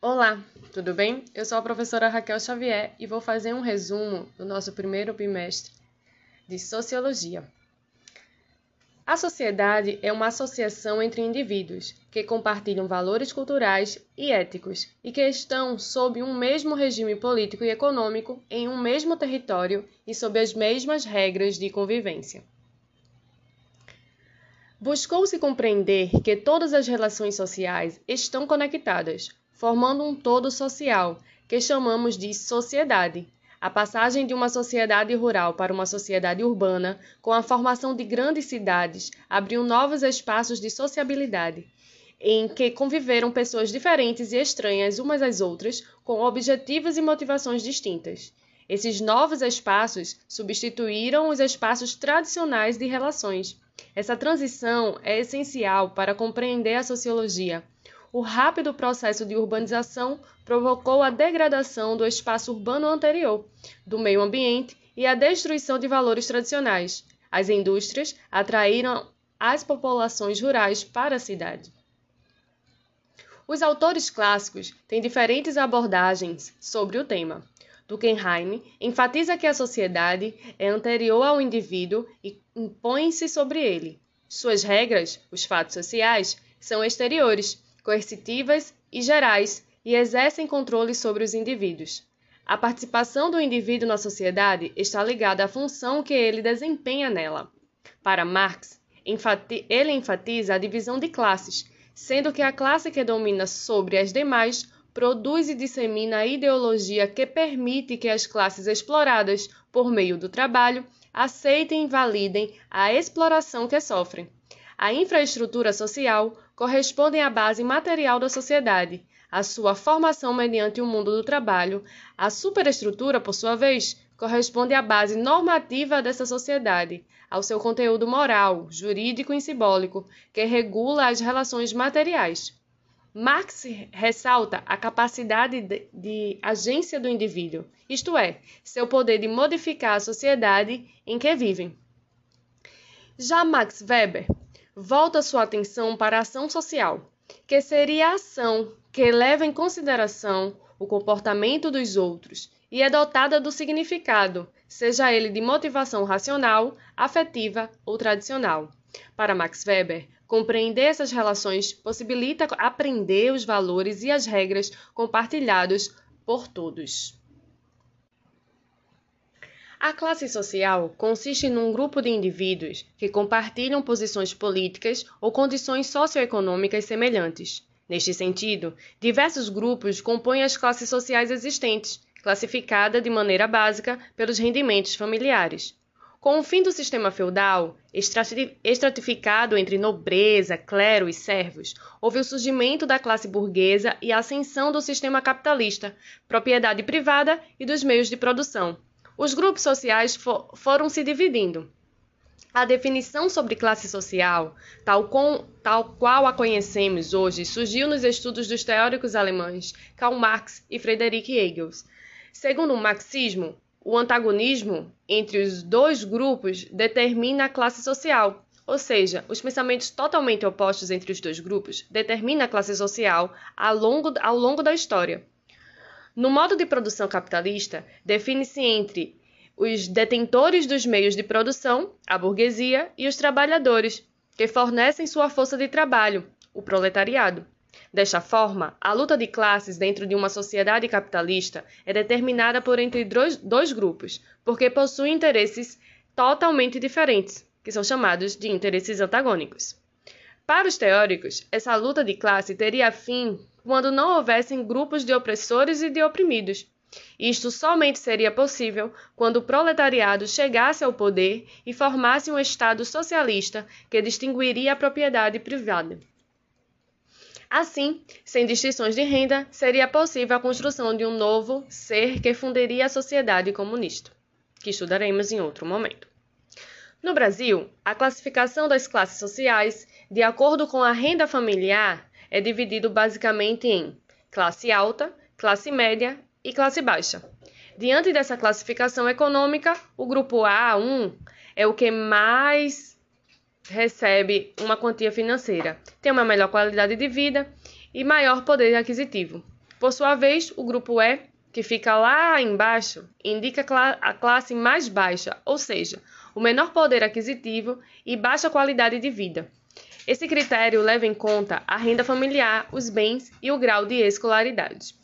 Olá, tudo bem? Eu sou a professora Raquel Xavier e vou fazer um resumo do nosso primeiro bimestre de Sociologia. A sociedade é uma associação entre indivíduos que compartilham valores culturais e éticos e que estão sob um mesmo regime político e econômico em um mesmo território e sob as mesmas regras de convivência. Buscou-se compreender que todas as relações sociais estão conectadas, formando um todo social, que chamamos de sociedade. A passagem de uma sociedade rural para uma sociedade urbana, com a formação de grandes cidades, abriu novos espaços de sociabilidade, em que conviveram pessoas diferentes e estranhas umas às outras, com objetivos e motivações distintas. Esses novos espaços substituíram os espaços tradicionais de relações. Essa transição é essencial para compreender a sociologia o rápido processo de urbanização provocou a degradação do espaço urbano anterior, do meio ambiente e a destruição de valores tradicionais. As indústrias atraíram as populações rurais para a cidade. Os autores clássicos têm diferentes abordagens sobre o tema. Duckenheim enfatiza que a sociedade é anterior ao indivíduo e impõe-se sobre ele. Suas regras, os fatos sociais, são exteriores, coercitivas e gerais e exercem controle sobre os indivíduos. A participação do indivíduo na sociedade está ligada à função que ele desempenha nela. Para Marx, ele enfatiza a divisão de classes, sendo que a classe que domina sobre as demais produz e dissemina a ideologia que permite que as classes exploradas, por meio do trabalho, aceitem e validem a exploração que sofrem. A infraestrutura social corresponde à base material da sociedade, a sua formação mediante o mundo do trabalho. A superestrutura, por sua vez, corresponde à base normativa dessa sociedade, ao seu conteúdo moral, jurídico e simbólico, que regula as relações materiais. Marx ressalta a capacidade de, de, agência do indivíduo, isto é, seu poder de modificar a sociedade em que vivem. Já Max Weber volta sua atenção para a ação social, que seria a ação que leva em consideração o comportamento dos outros e é dotada do significado, seja ele de motivação racional, afetiva ou tradicional. Para Max Weber, compreender essas relações possibilita aprender os valores e as regras compartilhados por todos. A classe social consiste num grupo de indivíduos que compartilham posições políticas ou condições socioeconômicas semelhantes. Neste sentido, diversos grupos compõem as classes sociais existentes, classificada de maneira básica pelos rendimentos familiares. Com o fim do sistema feudal, estratificado entre nobreza, clero e servos, houve o surgimento da classe burguesa e a ascensão do sistema capitalista, propriedade privada e dos meios de produção os grupos sociais for, foram se dividindo. A definição sobre classe social, tal, com, tal, qual a conhecemos hoje, surgiu nos estudos dos teóricos alemães Karl Marx e Friedrich Engels. Segundo o marxismo, o antagonismo entre os dois grupos determina a classe social, ou seja, os pensamentos totalmente opostos entre os dois grupos determinam a classe social ao longo, ao longo da história. No modo de produção capitalista, define-se entre os detentores dos meios de produção, a burguesia, e os trabalhadores, que fornecem sua força de trabalho, o proletariado. Desta forma, a luta de classes dentro de uma sociedade capitalista é determinada por entre dois grupos, porque possuem interesses totalmente diferentes, que são chamados de interesses antagônicos. Para os teóricos, essa luta de classe teria fim quando não houvessem grupos de opressores e de oprimidos. Isto somente seria possível quando o proletariado chegasse ao poder e formasse um Estado socialista que distinguiria a propriedade privada. Assim, sem distinções de renda, seria possível a construção de um novo ser que fundiria a sociedade comunista, que estudaremos em outro momento. No Brasil, a classificação das classes sociais, de acordo com a renda familiar, é dividido basicamente em classe alta, classe média e classe baixa. Diante dessa classificação econômica, o grupo A1 é o que mais recebe uma quantia financeira, tem uma melhor qualidade de vida e maior poder aquisitivo. Por sua vez, o grupo E, que fica lá embaixo, indica a classe mais baixa, ou seja, o menor poder aquisitivo e baixa qualidade de vida. Esse critério leva em conta a renda familiar, os bens e o grau de escolaridade.